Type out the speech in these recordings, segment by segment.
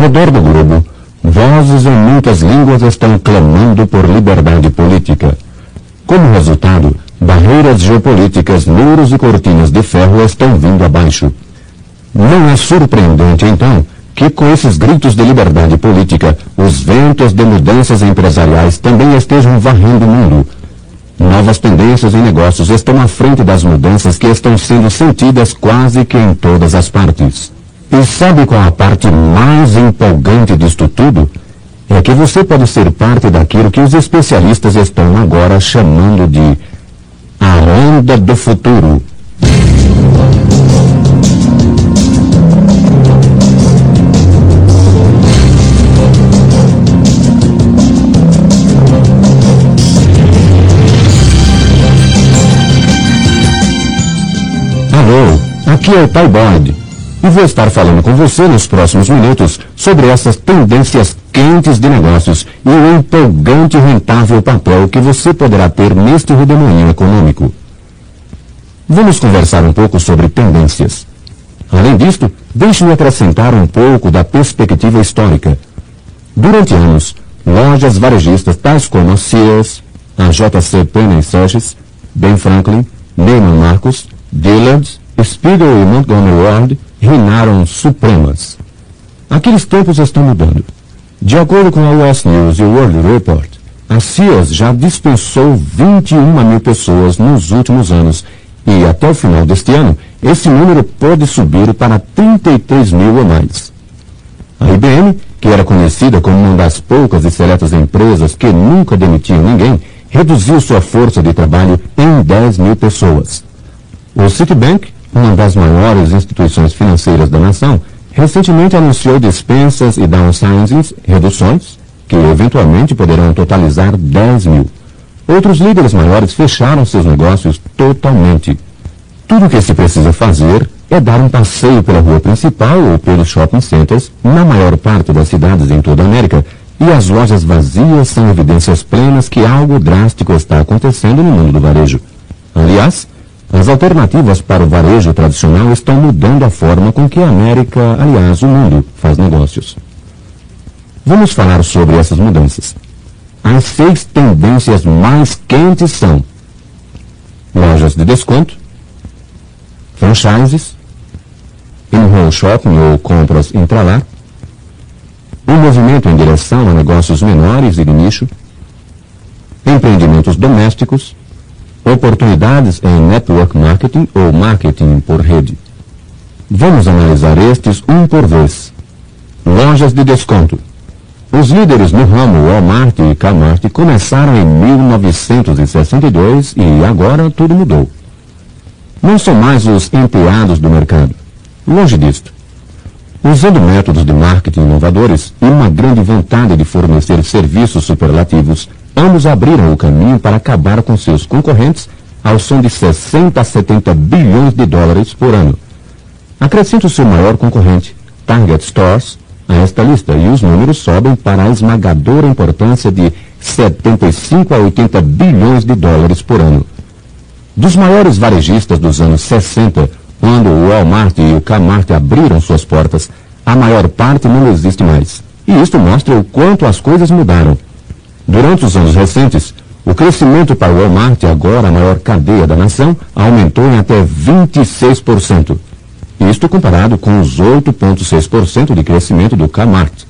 redor do globo, vozes em muitas línguas estão clamando por liberdade política. Como resultado, barreiras geopolíticas, muros e cortinas de ferro estão vindo abaixo. Não é surpreendente, então, que com esses gritos de liberdade política, os ventos de mudanças empresariais também estejam varrendo o mundo. Novas tendências em negócios estão à frente das mudanças que estão sendo sentidas quase que em todas as partes. E sabe qual a parte mais empolgante disto tudo? É que você pode ser parte daquilo que os especialistas estão agora chamando de a onda do futuro. Alô, aqui é o Pai Boyd e vou estar falando com você nos próximos minutos sobre essas tendências quentes de negócios e o empolgante e rentável papel que você poderá ter neste redemoinho econômico. Vamos conversar um pouco sobre tendências. Além disto, deixe-me acrescentar um pouco da perspectiva histórica. Durante anos, lojas varejistas tais como a Sears, a JC Penney Sachs, Ben Franklin, Neiman Marcus, Dillard, Spiegel e Montgomery Ward reinaram supremas. Aqueles tempos estão mudando. De acordo com a US News e o World Report, a Sears já dispensou 21 mil pessoas nos últimos anos e até o final deste ano, esse número pode subir para 33 mil ou mais. A IBM, que era conhecida como uma das poucas e seletas empresas que nunca demitiam ninguém, reduziu sua força de trabalho em 10 mil pessoas. O Citibank, uma das maiores instituições financeiras da nação, recentemente anunciou dispensas e downsizings, reduções, que eventualmente poderão totalizar 10 mil. Outros líderes maiores fecharam seus negócios totalmente. Tudo o que se precisa fazer é dar um passeio pela rua principal ou pelos shopping centers na maior parte das cidades em toda a América e as lojas vazias são evidências plenas que algo drástico está acontecendo no mundo do varejo. Aliás, as alternativas para o varejo tradicional estão mudando a forma com que a América, aliás, o mundo, faz negócios. Vamos falar sobre essas mudanças. As seis tendências mais quentes são lojas de desconto, franchises, in-home shopping ou compras intralar, um movimento em direção a negócios menores e de nicho, empreendimentos domésticos, oportunidades em network marketing ou marketing por rede. Vamos analisar estes um por vez. Lojas de desconto. Os líderes no ramo Walmart e Kmart começaram em 1962 e agora tudo mudou. Não são mais os empregados do mercado. Longe disto. Usando métodos de marketing inovadores e uma grande vontade de fornecer serviços superlativos, ambos abriram o caminho para acabar com seus concorrentes ao som de 60 a 70 bilhões de dólares por ano. Acrescente o seu maior concorrente, Target Stores, a esta lista e os números sobem para a esmagadora importância de 75 a 80 bilhões de dólares por ano. Dos maiores varejistas dos anos 60, quando o Walmart e o Kmart abriram suas portas, a maior parte não existe mais. E isto mostra o quanto as coisas mudaram. Durante os anos recentes, o crescimento para o Walmart, agora a maior cadeia da nação, aumentou em até 26%. Isto comparado com os 8,6% de crescimento do Kmart.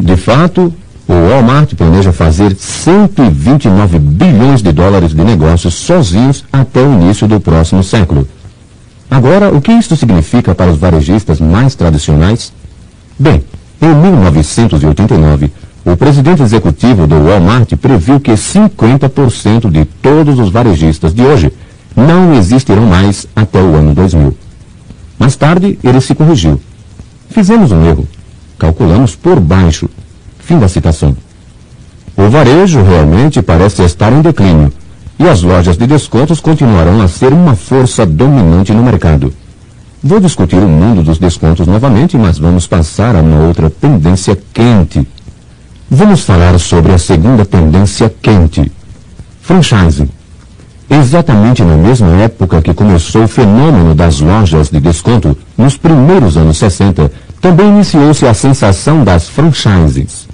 De fato, o Walmart planeja fazer 129 bilhões de dólares de negócios sozinhos até o início do próximo século. Agora, o que isto significa para os varejistas mais tradicionais? Bem, em 1989, o presidente executivo do Walmart previu que 50% de todos os varejistas de hoje não existirão mais até o ano 2000. Mais tarde, ele se corrigiu. Fizemos um erro. Calculamos por baixo. Fim da citação. O varejo realmente parece estar em declínio e as lojas de descontos continuarão a ser uma força dominante no mercado. Vou discutir o mundo dos descontos novamente, mas vamos passar a uma outra tendência quente. Vamos falar sobre a segunda tendência quente: franchising. Exatamente na mesma época que começou o fenômeno das lojas de desconto, nos primeiros anos 60, Também iniciou-se a sensação das franchises.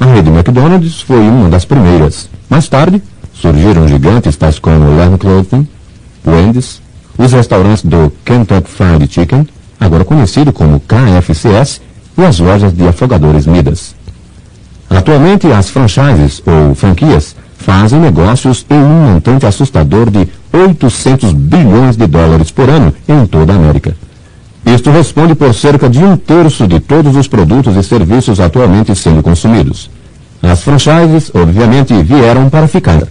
A rede McDonald's foi uma das primeiras. Mais tarde, surgiram gigantes tais como Lamb Clothing, Wendy's, os restaurantes do Kentucky Fried Chicken, agora conhecido como KFCS, e as lojas de afogadores Midas. Atualmente, as franchises, ou franquias, fazem negócios em um montante assustador de 800 bilhões de dólares por ano em toda a América. Isto responde por cerca de um terço de todos os produtos e serviços atualmente sendo consumidos. As franchises, obviamente, vieram para ficar.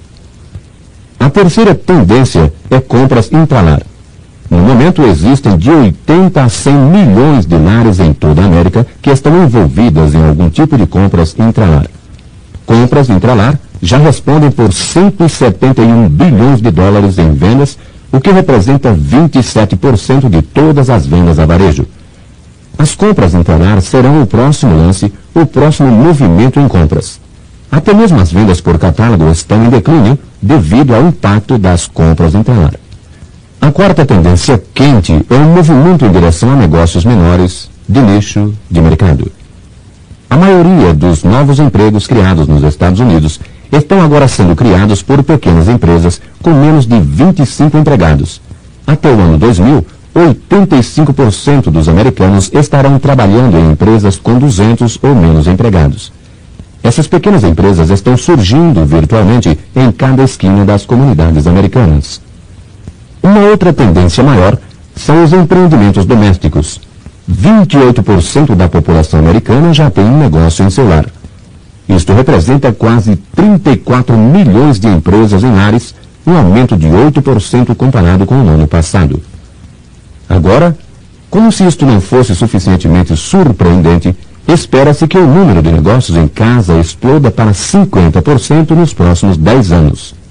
A terceira tendência é compras intralar. No momento, existem de 80 a 100 milhões de lares em toda a América que estão envolvidas em algum tipo de compras intralar. Compras intralar já respondem por 171 bilhões de dólares em vendas, o que representa 27% de todas as vendas a varejo. As compras intralar serão o próximo lance, o próximo movimento em compras. Até mesmo as vendas por catálogo estão em declínio devido ao impacto das compras intralar. A quarta tendência quente é um movimento em direção a negócios menores, de nicho, de mercado. A maioria dos novos empregos criados nos Estados Unidos estão agora sendo criados por pequenas empresas com menos de 25 empregados. Até o ano 2000, 85% dos americanos estarão trabalhando em empresas com 200 ou menos empregados. Essas pequenas empresas estão surgindo virtualmente em cada esquina das comunidades americanas. Uma outra tendência maior são os empreendimentos domésticos. 28% da população americana já tem um negócio em seu lar. Isto representa quase 34 milhões de empresas em lares, um aumento de 8% comparado com o ano passado. Agora, como se isto não fosse suficientemente surpreendente, espera-se que o número de negócios em casa exploda para 50% nos próximos 10 anos.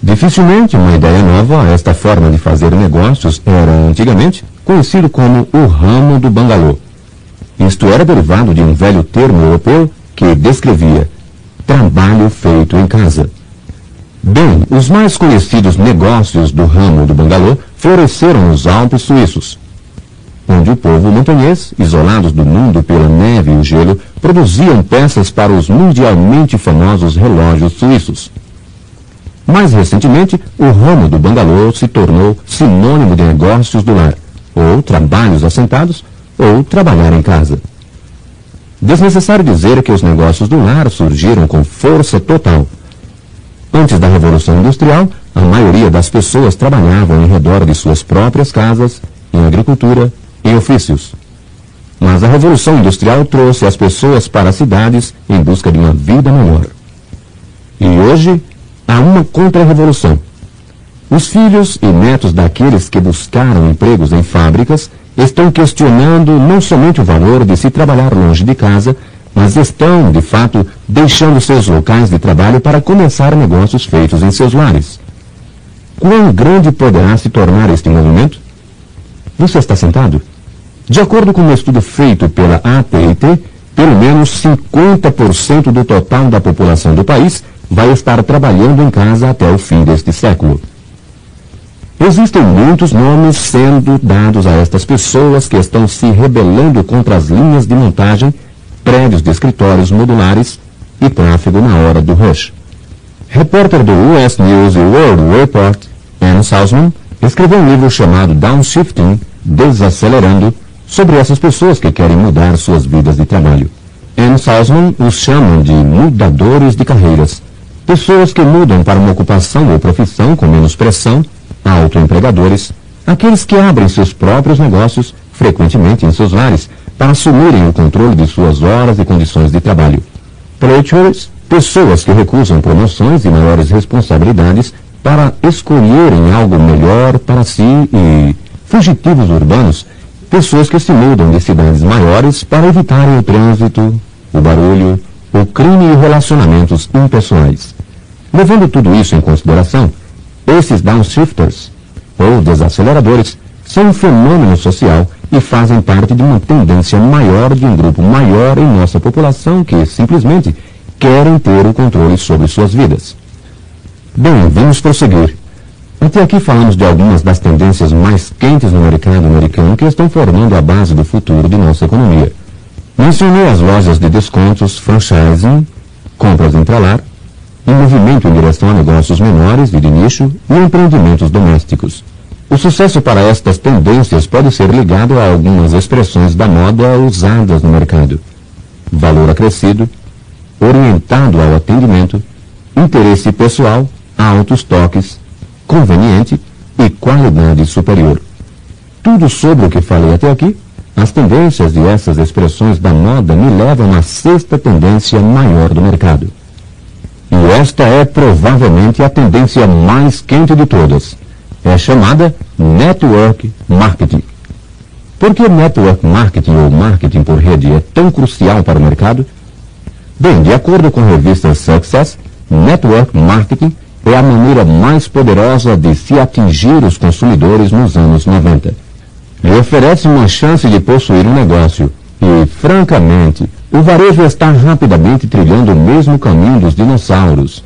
Dificilmente uma ideia nova a esta forma de fazer negócios era, antigamente, conhecido como o ramo do bangalô. Isto era derivado de um velho termo europeu que descrevia trabalho feito em casa. Bem, os mais conhecidos negócios do ramo do bangalô floresceram nos Alpes suíços, onde o povo montanhês, isolados do mundo pela neve e o gelo, produziam peças para os mundialmente famosos relógios suíços. Mais recentemente, o ramo do bangalô se tornou sinônimo de negócios do lar, ou trabalhos assentados, ou trabalhar em casa. Desnecessário dizer que os negócios do lar surgiram com força total. Antes da Revolução Industrial, a maioria das pessoas trabalhavam em redor de suas próprias casas, em agricultura, e ofícios. Mas a Revolução Industrial trouxe as pessoas para as cidades em busca de uma vida melhor. E hoje, há uma contra-revolução. Os filhos e netos daqueles que buscaram empregos em fábricas estão questionando não somente o valor de se trabalhar longe de casa, mas estão, de fato, deixando seus locais de trabalho para começar negócios feitos em seus lares. Quão grande poderá se tornar este movimento? Você está sentado? De acordo com um estudo feito pela AT&T, pelo menos 50% do total da população do país vai estar trabalhando em casa até o fim deste século. Existem muitos nomes sendo dados a estas pessoas que estão se rebelando contra as linhas de montagem, prédios de escritórios modulares e tráfego na hora do rush. Repórter do US News e World Report, Anne Salzman, escreveu um livro chamado Downshifting, Desacelerando, sobre essas pessoas que querem mudar suas vidas de trabalho. Anne Salzman os chama de mudadores de carreiras, pessoas que mudam para uma ocupação ou profissão com menos pressão, autoempregadores, aqueles que abrem seus próprios negócios, frequentemente em seus lares, para assumirem o controle de suas horas e condições de trabalho. Poachers, pessoas que recusam promoções e maiores responsabilidades para escolherem algo melhor para si e fugitivos urbanos, pessoas que se mudam de cidades maiores para evitarem o trânsito, o barulho, o crime e relacionamentos impessoais. Levando tudo isso em consideração, esses downshifters, ou desaceleradores, são um fenômeno social e fazem parte de uma tendência maior de um grupo maior em nossa população que simplesmente querem ter o controle sobre suas vidas. Bem, vamos prosseguir. Até aqui falamos de algumas das tendências mais quentes no mercado americano que estão formando a base do futuro de nossa economia. Mencionei as lojas de descontos, franchising, compras intralar, um movimento em direção a negócios menores e de nicho e empreendimentos domésticos. O sucesso para estas tendências pode ser ligado a algumas expressões da moda usadas no mercado. Valor acrescido, orientado ao atendimento, interesse pessoal, altos toques, conveniente e qualidade superior. Tudo sobre o que falei até aqui, as tendências e essas expressões da moda me levam à sexta tendência maior do mercado. E esta é provavelmente a tendência mais quente de todas é chamada Network Marketing. Por que Network Marketing ou marketing por rede é tão crucial para o mercado? Bem, de acordo com a revista Success, Network Marketing é a maneira mais poderosa de se atingir os consumidores nos anos 90. Ele oferece uma chance de possuir um negócio e, francamente, o varejo está rapidamente trilhando o mesmo caminho dos dinossauros.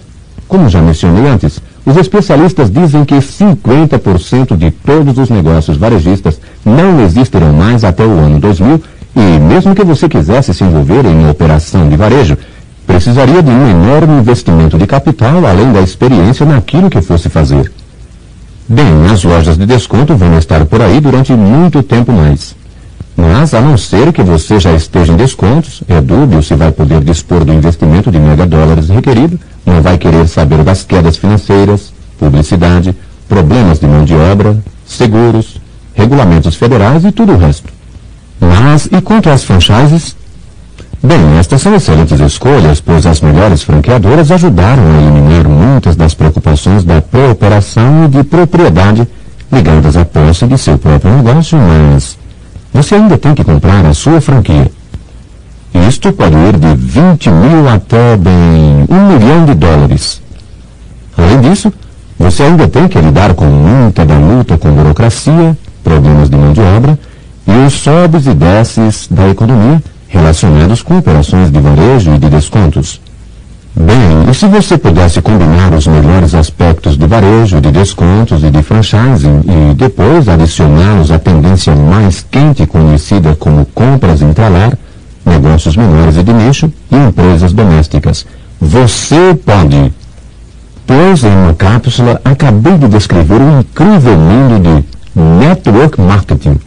Como já mencionei antes, os especialistas dizem que 50% de todos os negócios varejistas não existirão mais até o ano 2000 e, mesmo que você quisesse se envolver em uma operação de varejo, precisaria de um enorme investimento de capital além da experiência naquilo que fosse fazer. Bem, as lojas de desconto vão estar por aí durante muito tempo mais. Mas, a não ser que você já esteja em descontos, é dúbio se vai poder dispor do investimento de mega dólares requerido não vai querer saber das quedas financeiras, publicidade, problemas de mão de obra, seguros, regulamentos federais e tudo o resto. Mas, e quanto às franchises? Bem, estas são excelentes escolhas, pois as melhores franqueadoras ajudaram a eliminar muitas das preocupações da cooperação e de propriedade ligadas à posse de seu próprio negócio, mas você ainda tem que comprar a sua franquia. Isto pode ir de 20 mil até, bem, um milhão de dólares. Além disso, você ainda tem que lidar com muita da luta com burocracia, problemas de mão de obra e os sobes e desces da economia relacionados com operações de varejo e de descontos. Bem, e se você pudesse combinar os melhores aspectos de varejo, de descontos e de franchising e depois adicioná-los à tendência mais quente conhecida como compras intralar, negócios menores e de nicho e empresas domésticas. Você pode. Pois em uma cápsula acabei de descrever um incrível mundo de network marketing.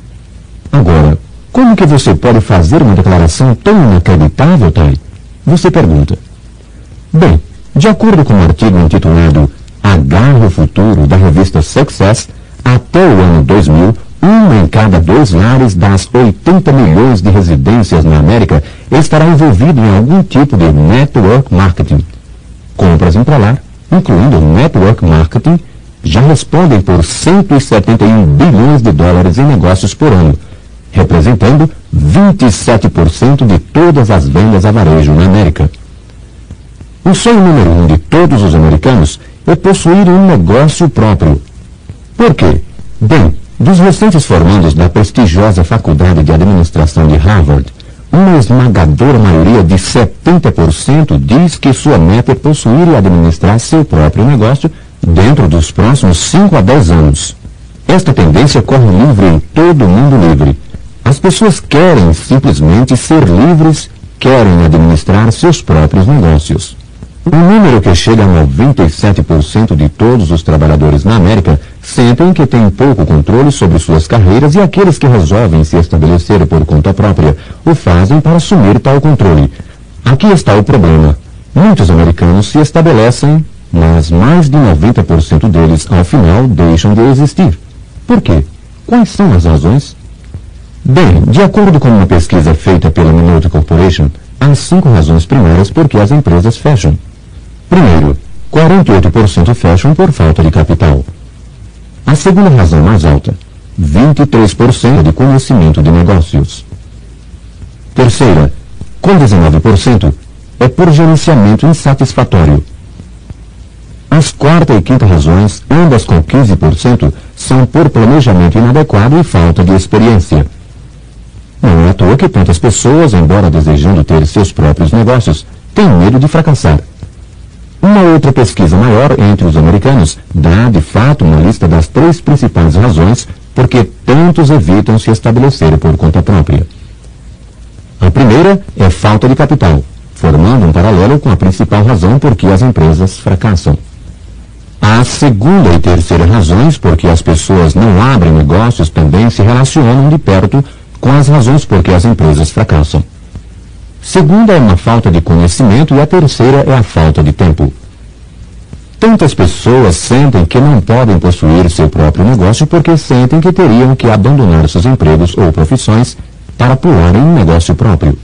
Agora, como que você pode fazer uma declaração tão inacreditável, Thay? Você pergunta. Bem, de acordo com um artigo intitulado Agarre o Futuro da revista Success, até o ano 2000, um em cada dois lares das 80 milhões de residências na América estará envolvido em algum tipo de network marketing. Compras intralar, incluindo network marketing, já respondem por 171 bilhões de dólares em negócios por ano, representando 27% de todas as vendas a varejo na América. O sonho número um de todos os americanos é possuir um negócio próprio. Por quê? Bem, dos recentes formandos da prestigiosa Faculdade de Administração de Harvard, uma esmagadora maioria de 70% diz que sua meta é possuir e administrar seu próprio negócio dentro dos próximos 5 a 10 anos. Esta tendência corre livre em todo o mundo livre. As pessoas querem simplesmente ser livres, querem administrar seus próprios negócios. Um número que chega a 97% de todos os trabalhadores na América sentem que têm pouco controle sobre suas carreiras e aqueles que resolvem se estabelecer por conta própria o fazem para assumir tal controle. Aqui está o problema. Muitos americanos se estabelecem, mas mais de 90% deles, ao final, deixam de existir. Por quê? Quais são as razões? Bem, de acordo com uma pesquisa feita pela Minute Corporation, há cinco razões primárias por que as empresas fecham. Primeiro, 48% fecham por falta de capital. A segunda razão mais alta, 23% de conhecimento de negócios. Terceira, com 19%, é por gerenciamento insatisfatório. As quarta e quinta razões, ambas com 15%, são por planejamento inadequado e falta de experiência. Não é à toa que tantas pessoas, embora desejando ter seus próprios negócios, têm medo de fracassar. Uma outra pesquisa maior entre os americanos dá, de fato, uma lista das três principais razões por que tantos evitam se estabelecer por conta própria. A primeira é falta de capital, formando um paralelo com a principal razão por que as empresas fracassam. A segunda e terceira razões por que as pessoas não abrem negócios também se relacionam de perto com as razões por que as empresas fracassam. Segunda é uma falta de conhecimento e a terceira é a falta de tempo. Tantas pessoas sentem que não podem possuir seu próprio negócio porque sentem que teriam que abandonar seus empregos ou profissões para pular em um negócio próprio.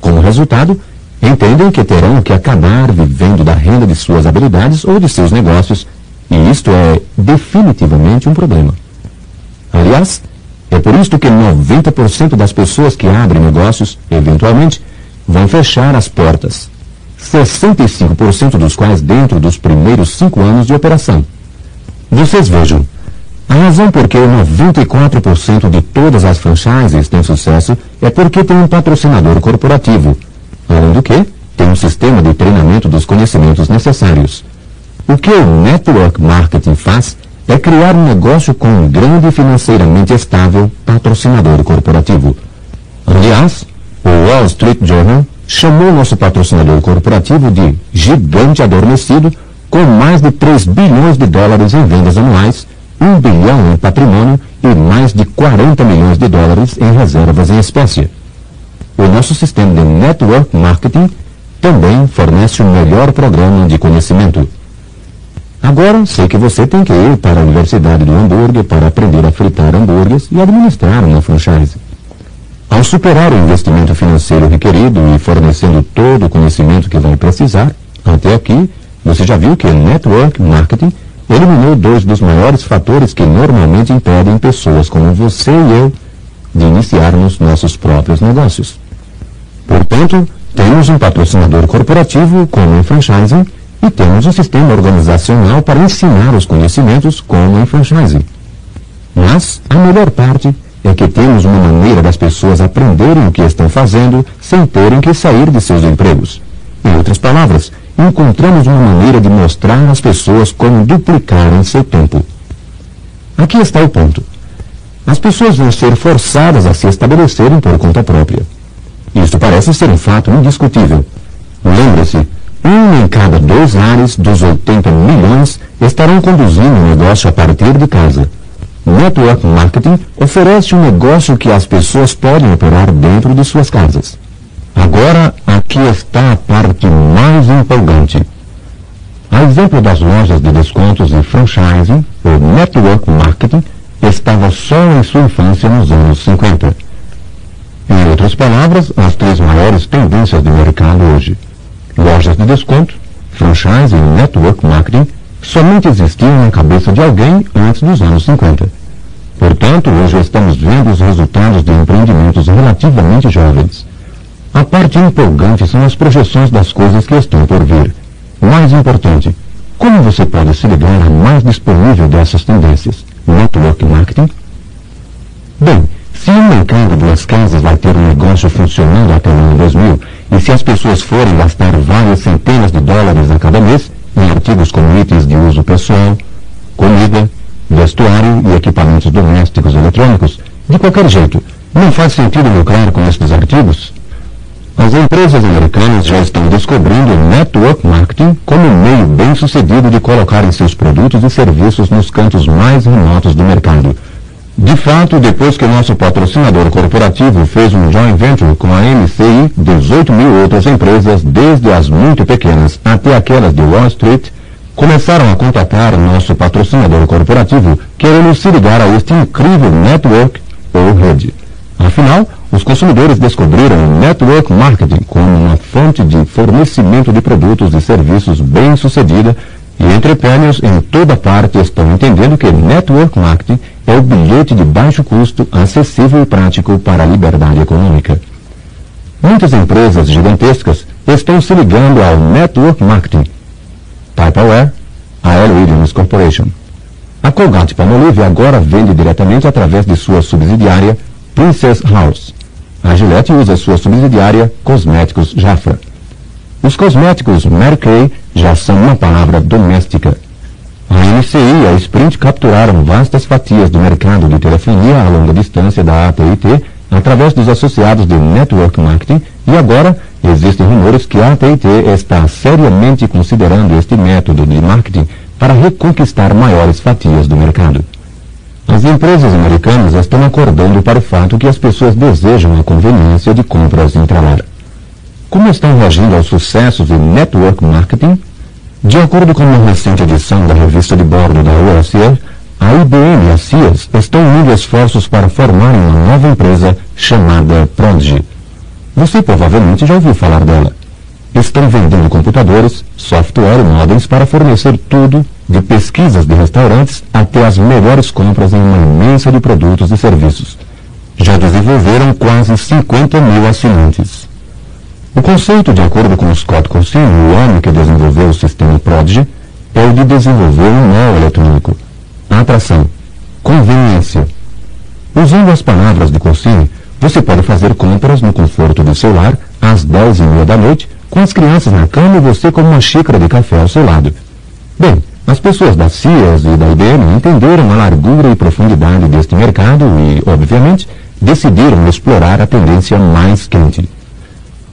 Como resultado, entendem que terão que acabar vivendo da renda de suas habilidades ou de seus negócios, e isto é definitivamente um problema. Aliás, é por isto que 90% das pessoas que abrem negócios, eventualmente, vão fechar as portas. 65% dos quais dentro dos primeiros cinco anos de operação. Vocês vejam, a razão por que 94% de todas as franchises têm sucesso é porque tem um patrocinador corporativo, além do que, tem um sistema de treinamento dos conhecimentos necessários. O que o network marketing faz é criar um negócio com um grande financeiramente estável patrocinador corporativo. Aliás, o Wall Street Journal chamou nosso patrocinador corporativo de gigante adormecido com mais de 3 bilhões de dólares em vendas anuais, 1 bilhão em patrimônio e mais de 40 milhões de dólares em reservas em espécie. O nosso sistema de network marketing também fornece o melhor programa de conhecimento. Agora, sei que você tem que ir para a Universidade do Hambúrguer para aprender a fritar hambúrgueres e administrar uma franchise. Ao superar o investimento financeiro requerido e fornecendo todo o conhecimento que vai precisar, até aqui, você já viu que network marketing eliminou dois dos maiores fatores que normalmente impedem pessoas como você e eu de iniciarmos nossos próprios negócios. Portanto, temos um patrocinador corporativo como o franchising e temos um sistema organizacional para ensinar os conhecimentos como em franchising. Mas a melhor parte é que temos uma maneira das pessoas aprenderem o que estão fazendo sem terem que sair de seus empregos. Em outras palavras, encontramos uma maneira de mostrar às pessoas como duplicarem seu tempo. Aqui está o ponto. As pessoas vão ser forçadas a se estabelecerem por conta própria. Isto parece ser um fato indiscutível. Lembre-se, um em cada dois lares dos 80 milhões estarão conduzindo um negócio a partir de casa. Network Marketing oferece um negócio que as pessoas podem operar dentro de suas casas. Agora, aqui está a parte mais empolgante. A exemplo das lojas de descontos e franchising, o Network Marketing estava só em sua infância nos anos 50. Em outras palavras, as três maiores tendências do mercado hoje. Lojas de desconto, franchising e network marketing somente existiam na cabeça de alguém antes dos anos 50. Portanto, hoje estamos vendo os resultados de empreendimentos relativamente jovens. A parte empolgante são as projeções das coisas que estão por vir. Mais importante, como você pode se ligar à mais disponível dessas tendências? Network Marketing? Bem, se um mercado de duas casas vai ter um negócio funcionando até o ano 2000, e se as pessoas forem gastar várias centenas de dólares a cada mês em artigos como itens de uso pessoal, comida, vestuário e equipamentos domésticos eletrônicos, de qualquer jeito, não faz sentido lucrar com estes artigos? As empresas americanas já estão descobrindo o network marketing como um meio bem sucedido de colocarem seus produtos e serviços nos cantos mais remotos do mercado. De fato, depois que nosso patrocinador corporativo fez um joint venture com a MCI, 18 mil outras empresas, desde as muito pequenas até aquelas de Wall Street, começaram a contatar nosso patrocinador corporativo querendo se ligar a este incrível network ou rede. Afinal, os consumidores descobriram o network marketing como uma fonte de fornecimento de produtos e serviços bem sucedida e entrepreneurs em toda parte estão entendendo que network marketing é o bilhete de baixo custo, acessível e prático para a liberdade econômica. Muitas empresas gigantescas estão se ligando ao network marketing Tupperware, a L. Williams Corporation. A Colgate Palmolive agora vende diretamente através de sua subsidiária Princess House. A Gillette usa sua subsidiária Cosméticos Jafra. Os cosméticos Kay já são uma palavra doméstica. A NCI e a Sprint capturaram vastas fatias do mercado de telefonia a longa distância da AT&T através dos associados de Network Marketing e agora existem rumores que a AT&T está seriamente considerando este método de marketing para reconquistar maiores fatias do mercado. As empresas americanas estão acordando para o fato que as pessoas desejam a conveniência de compras intralar. Como estão reagindo aos sucessos de network marketing? De acordo com uma recente edição da revista de bordo da USL, a IBM e a Sears estão unindo esforços para formarem uma nova empresa chamada Prodigy. Você provavelmente já ouviu falar dela. Estão vendendo computadores, software e modems para fornecer tudo, de pesquisas de restaurantes até as melhores compras em uma imensa de produtos e serviços. Já desenvolveram quase 50 mil assinantes. O conceito, de acordo com Scott Corsini, o homem que desenvolveu o sistema Prodigy, é o de desenvolver um nó eletrônico atração, conveniência. Usando as palavras de Corsini, você pode fazer compras no conforto do seu lar às dez e meia da noite, com as crianças na cama e você com uma xícara de café ao seu lado. Bem, as pessoas da CIAS e da IBM entenderam a largura e profundidade deste mercado e, obviamente, decidiram explorar a tendência mais quente.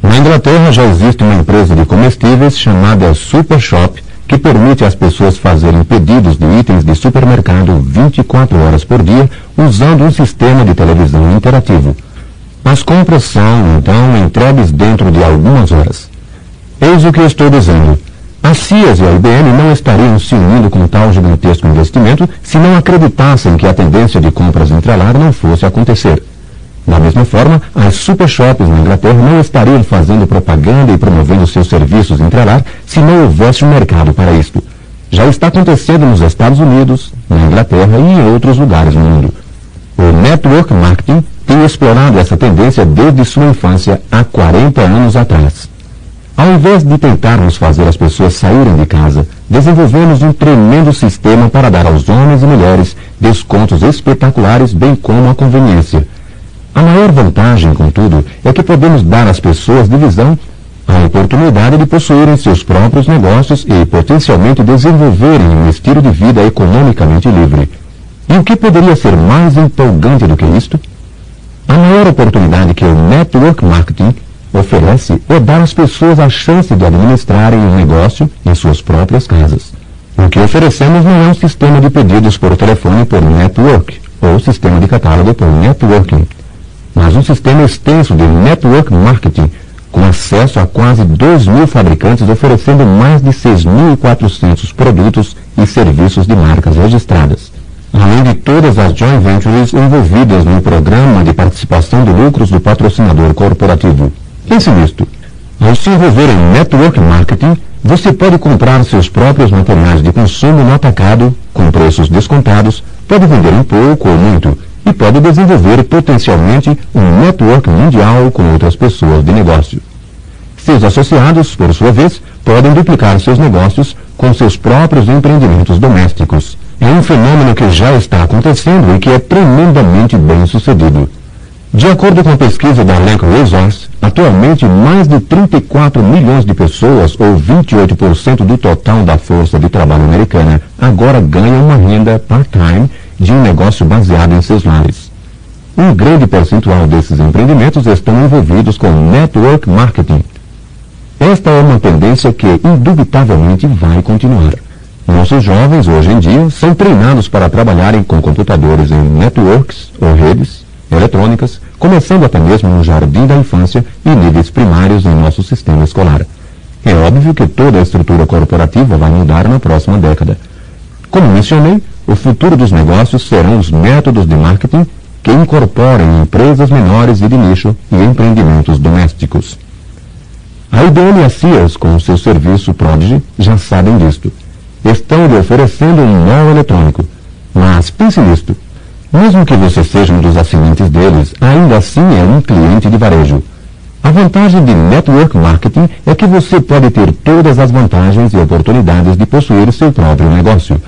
Na Inglaterra já existe uma empresa de comestíveis chamada Super Shop que permite às pessoas fazerem pedidos de itens de supermercado 24 horas por dia usando um sistema de televisão interativo. As compras são, então, entregues dentro de algumas horas. Eis o que estou dizendo. A CIAS e a IBM não estariam se unindo com tal gigantesco investimento se não acreditassem que a tendência de compras intralar não fosse acontecer. Da mesma forma, as super shops na Inglaterra não estariam fazendo propaganda e promovendo seus serviços entrelar se não houvesse um mercado para isto. Já está acontecendo nos Estados Unidos, na Inglaterra e em outros lugares do mundo. O network marketing tem explorado essa tendência desde sua infância há 40 anos atrás. Ao invés de tentarmos fazer as pessoas saírem de casa, desenvolvemos um tremendo sistema para dar aos homens e mulheres descontos espetaculares, bem como a conveniência a maior vantagem, contudo, é que podemos dar às pessoas de visão a oportunidade de possuírem seus próprios negócios e potencialmente desenvolverem um estilo de vida economicamente livre. E o que poderia ser mais empolgante do que isto? A maior oportunidade que o network marketing oferece é dar às pessoas a chance de administrarem um negócio em suas próprias casas. O que oferecemos não é um sistema de pedidos por telefone por network ou sistema de catálogo por networking mas um sistema extenso de network marketing, com acesso a quase 2 mil fabricantes oferecendo mais de 6.400 produtos e serviços de marcas registradas. Além de todas as joint ventures envolvidas no programa de participação de lucros do patrocinador corporativo. Pense nisto. Ao se envolver em network marketing, você pode comprar seus próprios materiais de consumo no atacado, com preços descontados, pode vender um pouco ou muito, e pode desenvolver potencialmente um network mundial com outras pessoas de negócio. Seus associados, por sua vez, podem duplicar seus negócios com seus próprios empreendimentos domésticos. É um fenômeno que já está acontecendo e que é tremendamente bem sucedido. De acordo com a pesquisa da Lake Resource, atualmente mais de 34 milhões de pessoas, ou 28% do total da força de trabalho americana, agora ganham uma renda part-time de um negócio baseado em seus lares. Um grande percentual desses empreendimentos estão envolvidos com network marketing. Esta é uma tendência que, indubitavelmente, vai continuar. Nossos jovens, hoje em dia, são treinados para trabalharem com computadores em networks ou redes eletrônicas, começando até mesmo no jardim da infância e níveis primários em nosso sistema escolar. É óbvio que toda a estrutura corporativa vai mudar na próxima década. Como mencionei, o futuro dos negócios serão os métodos de marketing que incorporem empresas menores e de nicho e empreendimentos domésticos. A IBM e a Sears, com o seu serviço Prodigy, já sabem disto. Estão lhe oferecendo um nó eletrônico. Mas pense nisto. Mesmo que você seja um dos assinantes deles, ainda assim é um cliente de varejo. A vantagem de network marketing é que você pode ter todas as vantagens e oportunidades de possuir seu próprio negócio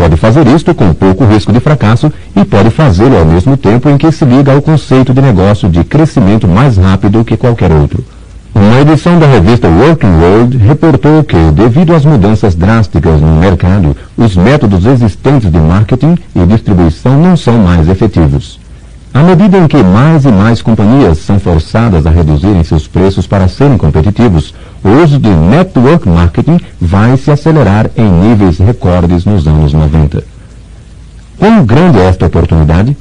Pode fazer isto com pouco risco de fracasso e pode fazê-lo ao mesmo tempo em que se liga ao conceito de negócio de crescimento mais rápido que qualquer outro. Uma edição da revista Working World reportou que, devido às mudanças drásticas no mercado, os métodos existentes de marketing e distribuição não são mais efetivos. À medida em que mais e mais companhias são forçadas a reduzirem seus preços para serem competitivos, o uso de network marketing vai se acelerar em níveis recordes nos anos 90. Quão grande é esta oportunidade?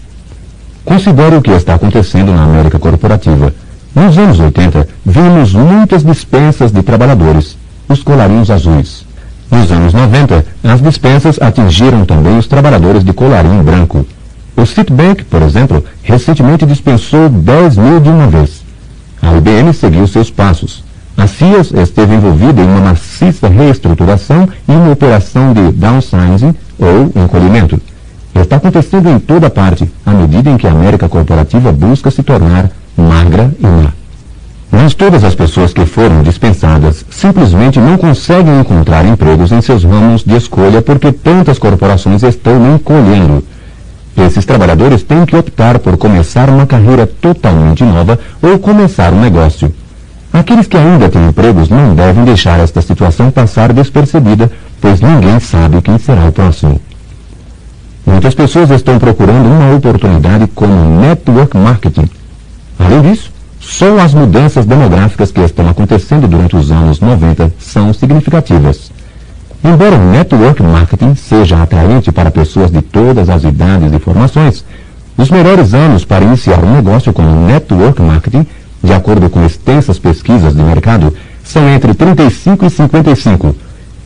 Considere o que está acontecendo na América corporativa. Nos anos 80, vimos muitas dispensas de trabalhadores, os colarinhos azuis. Nos anos 90, as dispensas atingiram também os trabalhadores de colarinho branco. O Citibank, por exemplo, recentemente dispensou 10 mil de uma vez. A IBM seguiu seus passos. A CIAS esteve envolvida em uma maciça reestruturação e uma operação de downsizing ou encolhimento. Está acontecendo em toda parte, à medida em que a América corporativa busca se tornar magra e má. Mas todas as pessoas que foram dispensadas simplesmente não conseguem encontrar empregos em seus ramos de escolha porque tantas corporações estão encolhendo. Esses trabalhadores têm que optar por começar uma carreira totalmente nova ou começar um negócio. Aqueles que ainda têm empregos não devem deixar esta situação passar despercebida, pois ninguém sabe quem será o próximo. Muitas pessoas estão procurando uma oportunidade como network marketing. Além disso, só as mudanças demográficas que estão acontecendo durante os anos 90 são significativas. Embora o network marketing seja atraente para pessoas de todas as idades e formações, os melhores anos para iniciar um negócio como network marketing, de acordo com extensas pesquisas de mercado, são entre 35 e 55.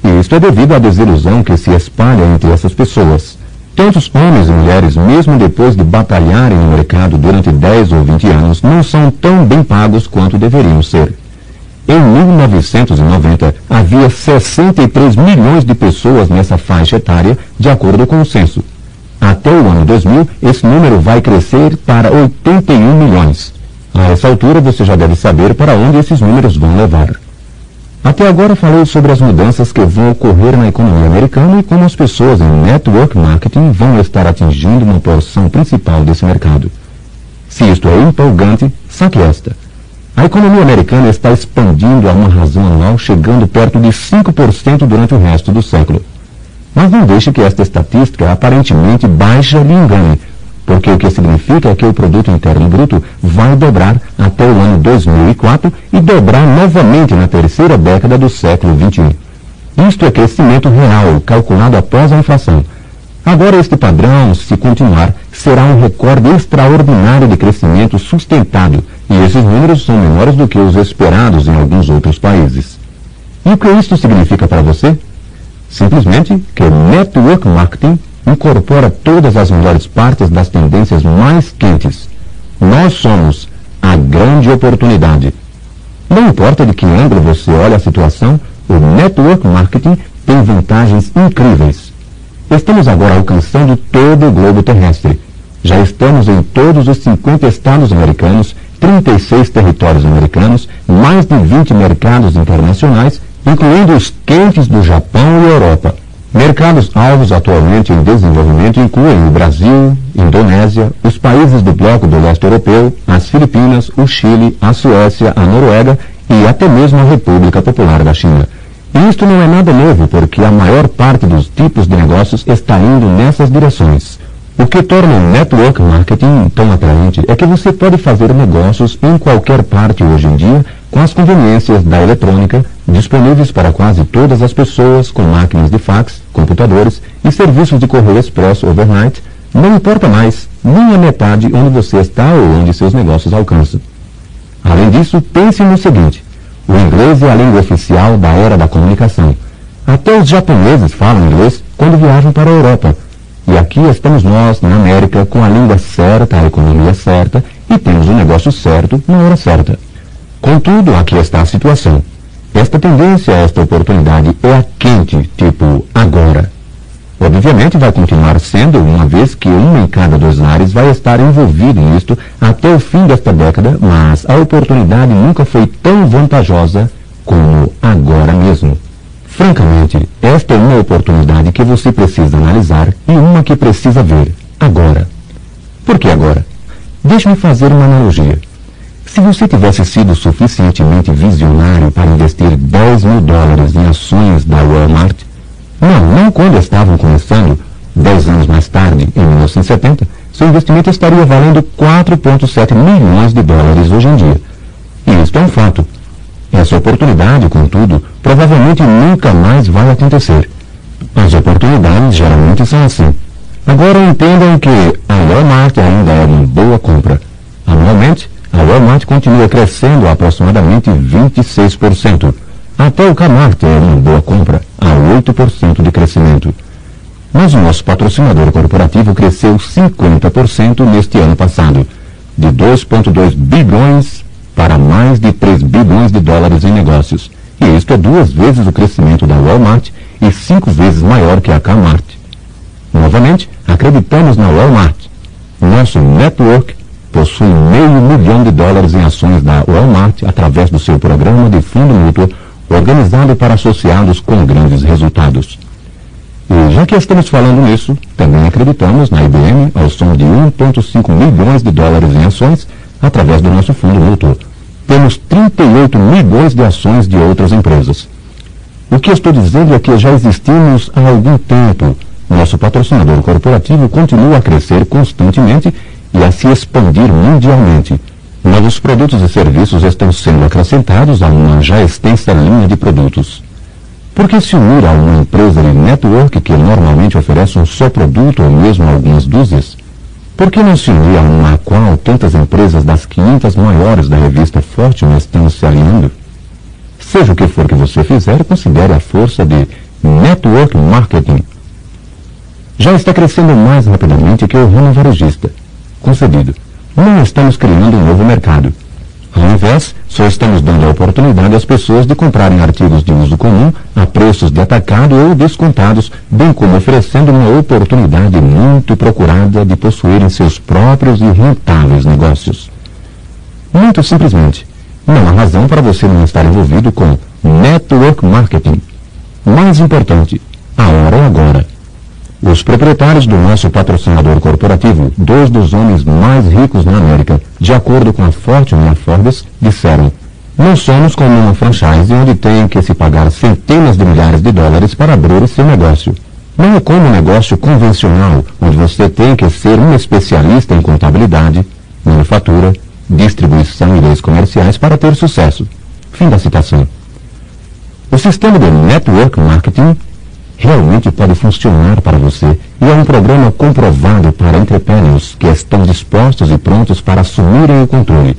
E isto é devido à desilusão que se espalha entre essas pessoas. Tantos homens e mulheres, mesmo depois de batalharem no mercado durante 10 ou 20 anos, não são tão bem pagos quanto deveriam ser. Em 1990, havia 63 milhões de pessoas nessa faixa etária, de acordo com o censo. Até o ano 2000, esse número vai crescer para 81 milhões. A essa altura, você já deve saber para onde esses números vão levar. Até agora falei sobre as mudanças que vão ocorrer na economia americana e como as pessoas em network marketing vão estar atingindo uma porção principal desse mercado. Se isto é empolgante, saque esta. A economia americana está expandindo a uma razão anual chegando perto de 5% durante o resto do século. Mas não deixe que esta estatística aparentemente baixa lhe engane, porque o que significa é que o produto interno bruto vai dobrar até o ano 2004 e dobrar novamente na terceira década do século XXI. Isto é crescimento real, calculado após a inflação. Agora, este padrão, se continuar, será um recorde extraordinário de crescimento sustentado, e esses números são menores do que os esperados em alguns outros países. E o que isto significa para você? Simplesmente que o network marketing incorpora todas as melhores partes das tendências mais quentes. Nós somos a grande oportunidade. Não importa de que ângulo você olha a situação, o network marketing tem vantagens incríveis. Estamos agora alcançando todo o globo terrestre. Já estamos em todos os 50 estados americanos, 36 territórios americanos, mais de 20 mercados internacionais, incluindo os quentes do Japão e Europa. Mercados alvos atualmente em desenvolvimento incluem o Brasil, Indonésia, os países do bloco do leste europeu, as Filipinas, o Chile, a Suécia, a Noruega e até mesmo a República Popular da China. E isto não é nada novo, porque a maior parte dos tipos de negócios está indo nessas direções. O que torna o network marketing tão atraente é que você pode fazer negócios em qualquer parte hoje em dia com as conveniências da eletrônica, disponíveis para quase todas as pessoas com máquinas de fax, computadores e serviços de correio expresso overnight, não importa mais nem a metade onde você está ou onde seus negócios alcançam. Além disso, pense no seguinte: o inglês é a língua oficial da era da comunicação. Até os japoneses falam inglês quando viajam para a Europa. E aqui estamos nós, na América, com a língua certa, a economia certa e temos o negócio certo na hora certa. Contudo, aqui está a situação. Esta tendência, esta oportunidade é a quente, tipo agora. Obviamente vai continuar sendo, uma vez que um em cada dois lares vai estar envolvido nisto até o fim desta década, mas a oportunidade nunca foi tão vantajosa como agora mesmo. Francamente, esta é uma oportunidade que você precisa analisar e uma que precisa ver agora. Por que agora? Deixe-me fazer uma analogia. Se você tivesse sido suficientemente visionário para investir 10 mil dólares em ações da Walmart, não, não quando estavam começando, 10 anos mais tarde, em 1970, seu investimento estaria valendo 4,7 milhões de dólares hoje em dia. E isto é um fato. Essa oportunidade, contudo, provavelmente nunca mais vai acontecer. As oportunidades geralmente são assim. Agora entendam que a Walmart ainda é uma boa compra. Anualmente, a Walmart continua crescendo aproximadamente 26%. Até o Camart é uma boa compra, a 8% de crescimento. Mas o nosso patrocinador corporativo cresceu 50% neste ano passado, de 2,2 bilhões para mais de 3 bilhões de dólares em negócios. E isto é duas vezes o crescimento da Walmart e cinco vezes maior que a Camart. Novamente, acreditamos na Walmart. Nosso network possui meio milhão de dólares em ações da Walmart através do seu programa de fundo mútuo organizado para associados com grandes resultados. E já que estamos falando nisso, também acreditamos na IBM ao som de 1,5 milhões de dólares em ações através do nosso fundo mútuo. Temos 38 milhões de ações de outras empresas. O que estou dizendo é que já existimos há algum tempo. Nosso patrocinador corporativo continua a crescer constantemente e a se expandir mundialmente. Novos produtos e serviços estão sendo acrescentados a uma já extensa linha de produtos. Por que se unir a uma empresa de network que normalmente oferece um só produto ou mesmo algumas dúzias? Por que não se unir a uma a qual tantas empresas das 500 maiores da revista Fortune estão se alinhando? Seja o que for que você fizer, considere a força de network marketing. Já está crescendo mais rapidamente que o ramo varejista. Concedido. Não estamos criando um novo mercado. Ao invés, só estamos dando a oportunidade às pessoas de comprarem artigos de uso comum a preços de atacado ou descontados, bem como oferecendo uma oportunidade muito procurada de possuírem seus próprios e rentáveis negócios. Muito simplesmente, não há razão para você não estar envolvido com network marketing. Mais importante, a hora é agora. Os proprietários do nosso patrocinador corporativo, dois dos homens mais ricos na América, de acordo com a Fortune Forbes, disseram: Não somos como uma franchise onde tem que se pagar centenas de milhares de dólares para abrir seu negócio. Não é como um negócio convencional, onde você tem que ser um especialista em contabilidade, manufatura, distribuição e leis comerciais para ter sucesso. Fim da citação. O sistema de network marketing realmente pode funcionar para você e é um programa comprovado para entrepreneurs que estão dispostos e prontos para assumirem o controle.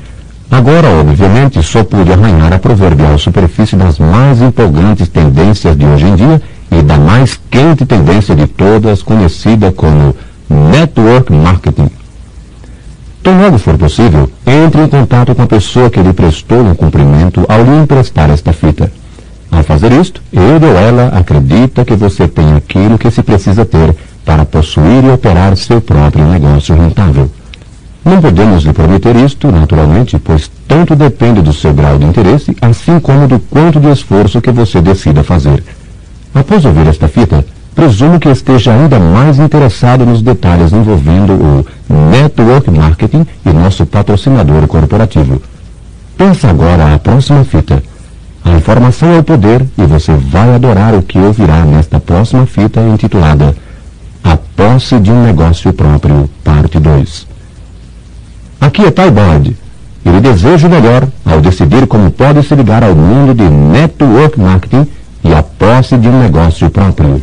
Agora, obviamente, só pude arranhar a proverbial superfície das mais empolgantes tendências de hoje em dia e da mais quente tendência de todas, conhecida como Network Marketing. Tão logo for possível, entre em contato com a pessoa que lhe prestou um cumprimento ao lhe emprestar esta fita. Ao fazer isto, ele ou ela acredita que você tem aquilo que se precisa ter para possuir e operar seu próprio negócio rentável. Não podemos lhe prometer isto, naturalmente, pois tanto depende do seu grau de interesse, assim como do quanto de esforço que você decida fazer. Após ouvir esta fita, presumo que esteja ainda mais interessado nos detalhes envolvendo o Network Marketing e nosso patrocinador corporativo. Pensa agora a próxima fita. A informação é o poder e você vai adorar o que ouvirá nesta próxima fita intitulada A Posse de um Negócio Próprio, Parte 2. Aqui é Ty Boyd e lhe desejo o melhor ao decidir como pode se ligar ao mundo de network marketing e a posse de um negócio próprio.